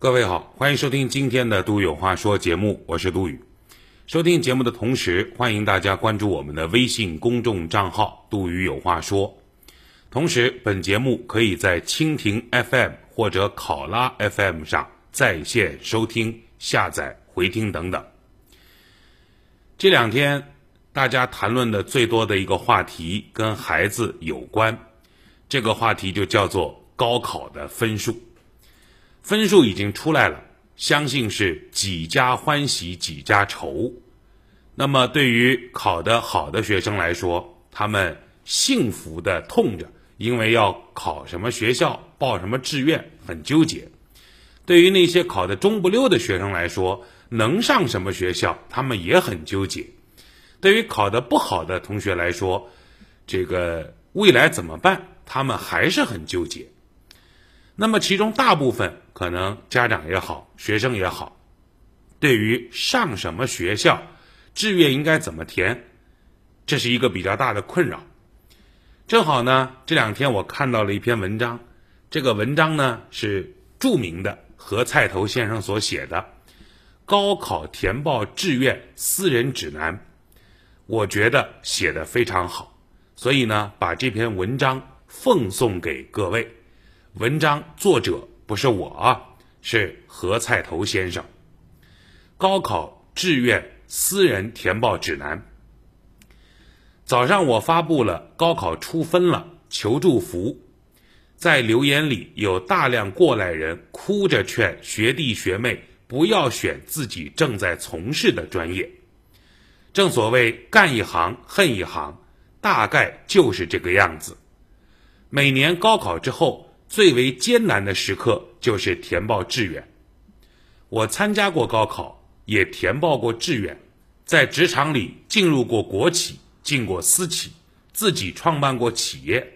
各位好，欢迎收听今天的《杜宇有话说》节目，我是杜宇。收听节目的同时，欢迎大家关注我们的微信公众账号“杜宇有话说”。同时，本节目可以在蜻蜓 FM 或者考拉 FM 上在线收听、下载、回听等等。这两天大家谈论的最多的一个话题跟孩子有关，这个话题就叫做高考的分数。分数已经出来了，相信是几家欢喜几家愁。那么对于考得好的学生来说，他们幸福的痛着，因为要考什么学校、报什么志愿，很纠结。对于那些考得中不溜的学生来说，能上什么学校，他们也很纠结。对于考得不好的同学来说，这个未来怎么办，他们还是很纠结。那么其中大部分可能家长也好，学生也好，对于上什么学校、志愿应该怎么填，这是一个比较大的困扰。正好呢，这两天我看到了一篇文章，这个文章呢是著名的何菜头先生所写的《高考填报志愿私人指南》，我觉得写的非常好，所以呢，把这篇文章奉送给各位。文章作者不是我啊，是何菜头先生。高考志愿私人填报指南。早上我发布了高考出分了，求祝福。在留言里有大量过来人哭着劝学弟学妹不要选自己正在从事的专业。正所谓干一行恨一行，大概就是这个样子。每年高考之后。最为艰难的时刻就是填报志愿。我参加过高考，也填报过志愿，在职场里进入过国企，进过私企，自己创办过企业，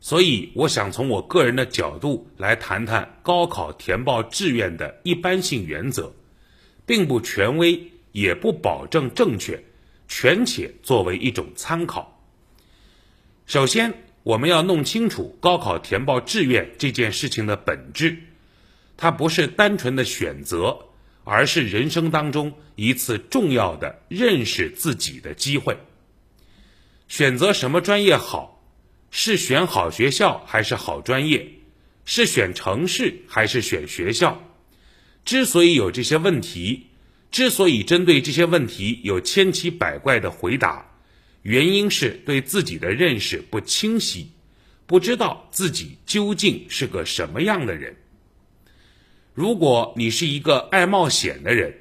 所以我想从我个人的角度来谈谈高考填报志愿的一般性原则，并不权威，也不保证正确，权且作为一种参考。首先。我们要弄清楚高考填报志愿这件事情的本质，它不是单纯的选择，而是人生当中一次重要的认识自己的机会。选择什么专业好，是选好学校还是好专业，是选城市还是选学校？之所以有这些问题，之所以针对这些问题有千奇百怪的回答。原因是对自己的认识不清晰，不知道自己究竟是个什么样的人。如果你是一个爱冒险的人，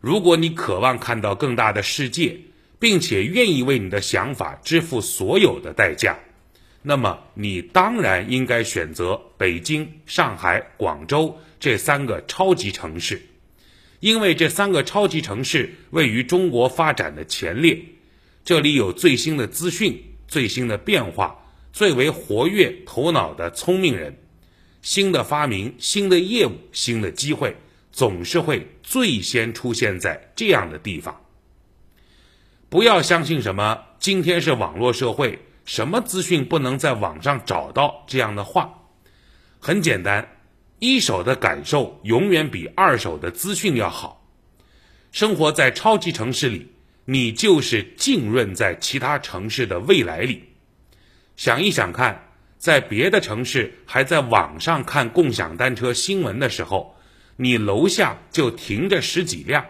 如果你渴望看到更大的世界，并且愿意为你的想法支付所有的代价，那么你当然应该选择北京、上海、广州这三个超级城市，因为这三个超级城市位于中国发展的前列。这里有最新的资讯、最新的变化、最为活跃头脑的聪明人，新的发明、新的业务、新的机会，总是会最先出现在这样的地方。不要相信什么“今天是网络社会，什么资讯不能在网上找到”这样的话。很简单，一手的感受永远比二手的资讯要好。生活在超级城市里。你就是浸润在其他城市的未来里，想一想看，在别的城市还在网上看共享单车新闻的时候，你楼下就停着十几辆，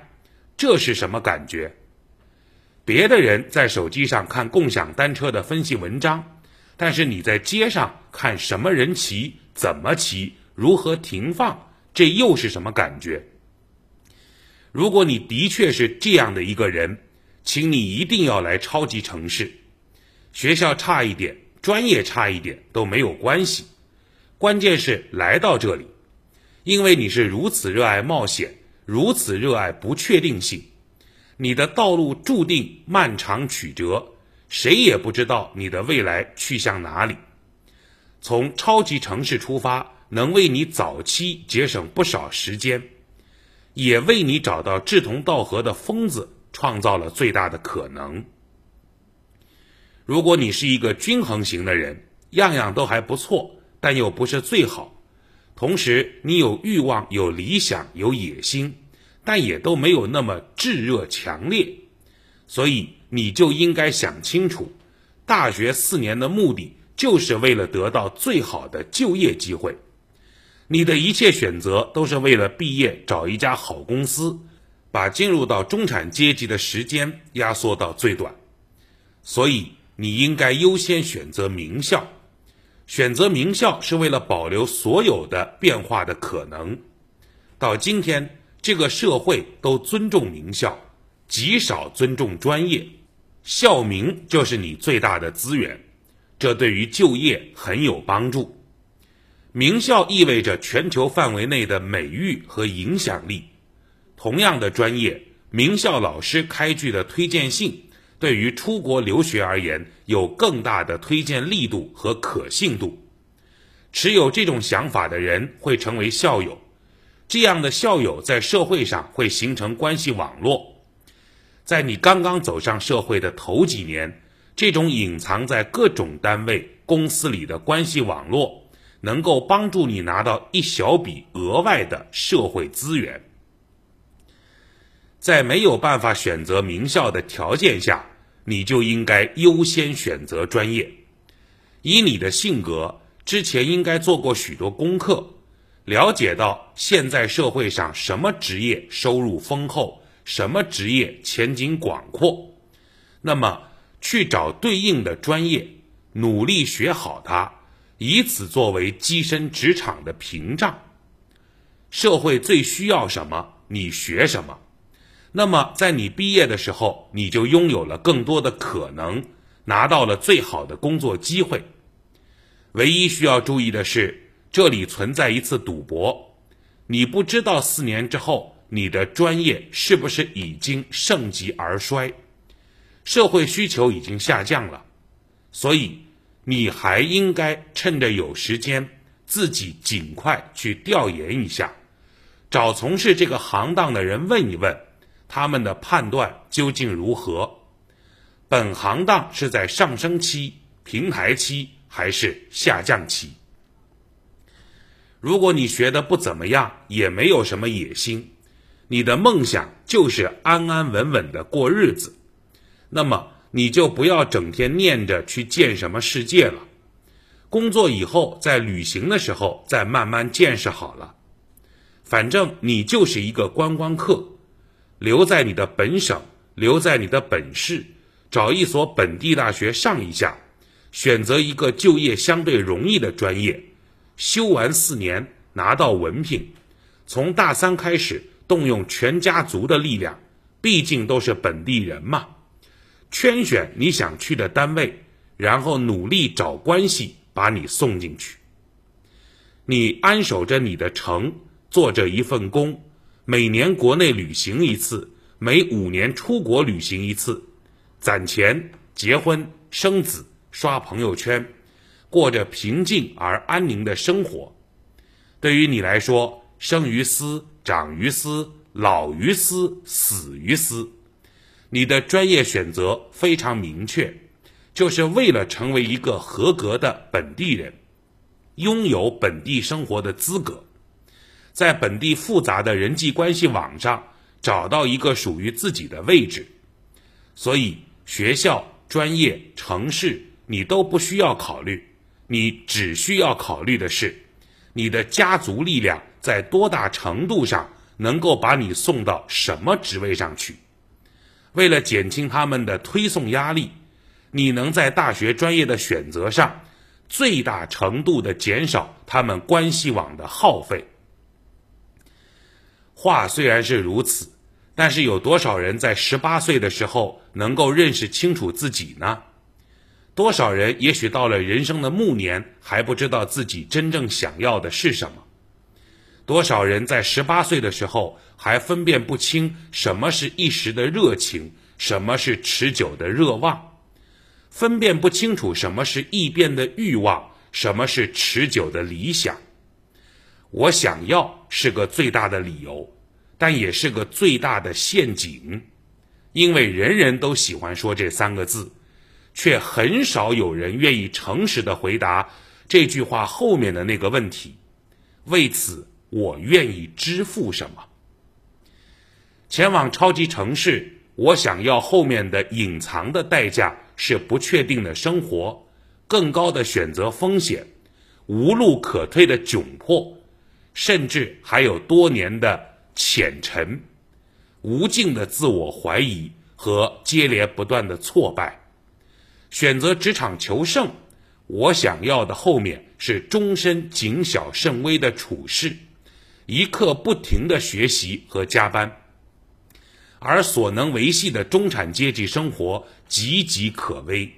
这是什么感觉？别的人在手机上看共享单车的分析文章，但是你在街上看什么人骑、怎么骑、如何停放，这又是什么感觉？如果你的确是这样的一个人。请你一定要来超级城市，学校差一点，专业差一点都没有关系，关键是来到这里，因为你是如此热爱冒险，如此热爱不确定性，你的道路注定漫长曲折，谁也不知道你的未来去向哪里。从超级城市出发，能为你早期节省不少时间，也为你找到志同道合的疯子。创造了最大的可能。如果你是一个均衡型的人，样样都还不错，但又不是最好，同时你有欲望、有理想、有野心，但也都没有那么炙热强烈，所以你就应该想清楚，大学四年的目的就是为了得到最好的就业机会。你的一切选择都是为了毕业找一家好公司，把进入到中产阶级的时间压缩到最短。所以你应该优先选择名校。选择名校是为了保留所有的变化的可能。到今天，这个社会都尊重名校，极少尊重专业。校名就是你最大的资源，这对于就业很有帮助。名校意味着全球范围内的美誉和影响力。同样的专业，名校老师开具的推荐信，对于出国留学而言，有更大的推荐力度和可信度。持有这种想法的人会成为校友，这样的校友在社会上会形成关系网络。在你刚刚走上社会的头几年，这种隐藏在各种单位、公司里的关系网络。能够帮助你拿到一小笔额外的社会资源，在没有办法选择名校的条件下，你就应该优先选择专业。以你的性格，之前应该做过许多功课，了解到现在社会上什么职业收入丰厚，什么职业前景广阔，那么去找对应的专业，努力学好它。以此作为跻身职场的屏障。社会最需要什么，你学什么。那么，在你毕业的时候，你就拥有了更多的可能，拿到了最好的工作机会。唯一需要注意的是，这里存在一次赌博。你不知道四年之后，你的专业是不是已经盛极而衰，社会需求已经下降了，所以。你还应该趁着有时间，自己尽快去调研一下，找从事这个行当的人问一问，他们的判断究竟如何？本行当是在上升期、平台期还是下降期？如果你学的不怎么样，也没有什么野心，你的梦想就是安安稳稳的过日子，那么。你就不要整天念着去见什么世界了，工作以后在旅行的时候再慢慢见识好了。反正你就是一个观光客，留在你的本省，留在你的本市，找一所本地大学上一下，选择一个就业相对容易的专业，修完四年拿到文凭，从大三开始动用全家族的力量，毕竟都是本地人嘛。圈选你想去的单位，然后努力找关系把你送进去。你安守着你的城，做着一份工，每年国内旅行一次，每五年出国旅行一次，攒钱结婚生子，刷朋友圈，过着平静而安宁的生活。对于你来说，生于斯，长于斯，老于斯，死于斯。你的专业选择非常明确，就是为了成为一个合格的本地人，拥有本地生活的资格，在本地复杂的人际关系网上找到一个属于自己的位置。所以，学校、专业、城市你都不需要考虑，你只需要考虑的是，你的家族力量在多大程度上能够把你送到什么职位上去。为了减轻他们的推送压力，你能在大学专业的选择上最大程度的减少他们关系网的耗费。话虽然是如此，但是有多少人在十八岁的时候能够认识清楚自己呢？多少人也许到了人生的暮年还不知道自己真正想要的是什么？多少人在十八岁的时候还分辨不清什么是一时的热情，什么是持久的热望，分辨不清楚什么是易变的欲望，什么是持久的理想。我想要是个最大的理由，但也是个最大的陷阱，因为人人都喜欢说这三个字，却很少有人愿意诚实的回答这句话后面的那个问题。为此我愿意支付什么？前往超级城市，我想要后面的隐藏的代价是不确定的生活，更高的选择风险，无路可退的窘迫，甚至还有多年的浅沉，无尽的自我怀疑和接连不断的挫败。选择职场求胜，我想要的后面是终身谨小慎微的处事，一刻不停的学习和加班。而所能维系的中产阶级生活岌岌可危，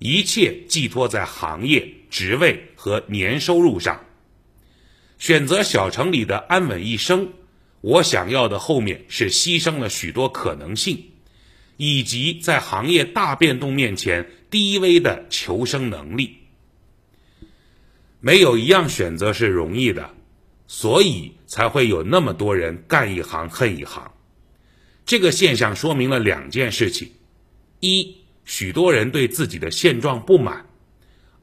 一切寄托在行业、职位和年收入上。选择小城里的安稳一生，我想要的后面是牺牲了许多可能性，以及在行业大变动面前低微的求生能力。没有一样选择是容易的，所以才会有那么多人干一行恨一行。这个现象说明了两件事情：一，许多人对自己的现状不满；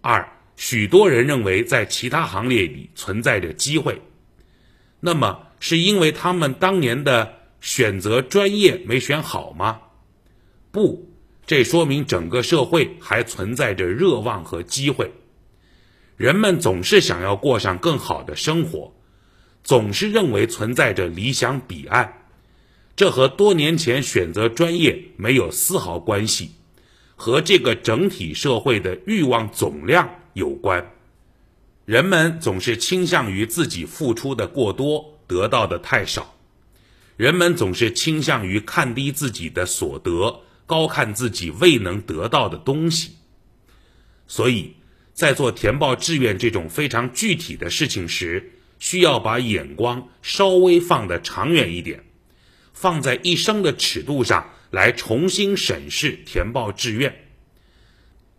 二，许多人认为在其他行业里存在着机会。那么，是因为他们当年的选择专业没选好吗？不，这说明整个社会还存在着热望和机会。人们总是想要过上更好的生活，总是认为存在着理想彼岸。这和多年前选择专业没有丝毫关系，和这个整体社会的欲望总量有关。人们总是倾向于自己付出的过多，得到的太少；人们总是倾向于看低自己的所得，高看自己未能得到的东西。所以，在做填报志愿这种非常具体的事情时，需要把眼光稍微放得长远一点。放在一生的尺度上来重新审视填报志愿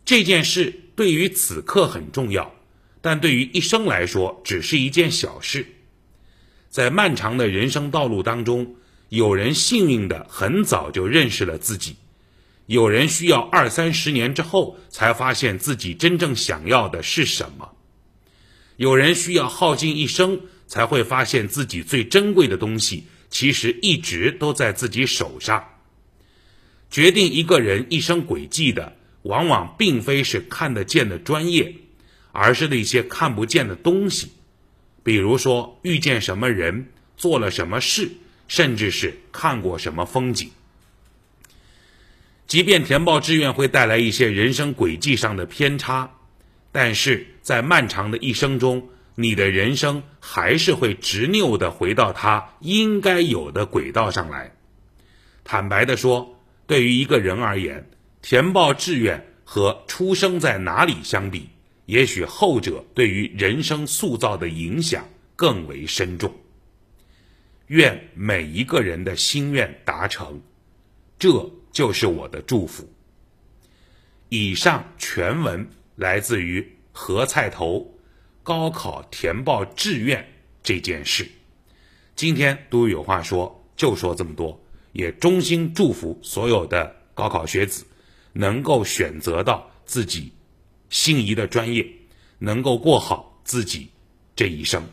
这件事，对于此刻很重要，但对于一生来说只是一件小事。在漫长的人生道路当中，有人幸运的很早就认识了自己，有人需要二三十年之后才发现自己真正想要的是什么，有人需要耗尽一生才会发现自己最珍贵的东西。其实一直都在自己手上。决定一个人一生轨迹的，往往并非是看得见的专业，而是那些看不见的东西，比如说遇见什么人，做了什么事，甚至是看过什么风景。即便填报志愿会带来一些人生轨迹上的偏差，但是在漫长的一生中。你的人生还是会执拗的回到它应该有的轨道上来。坦白的说，对于一个人而言，填报志愿和出生在哪里相比，也许后者对于人生塑造的影响更为深重。愿每一个人的心愿达成，这就是我的祝福。以上全文来自于何菜头。高考填报志愿这件事，今天都有话说，就说这么多。也衷心祝福所有的高考学子，能够选择到自己心仪的专业，能够过好自己这一生。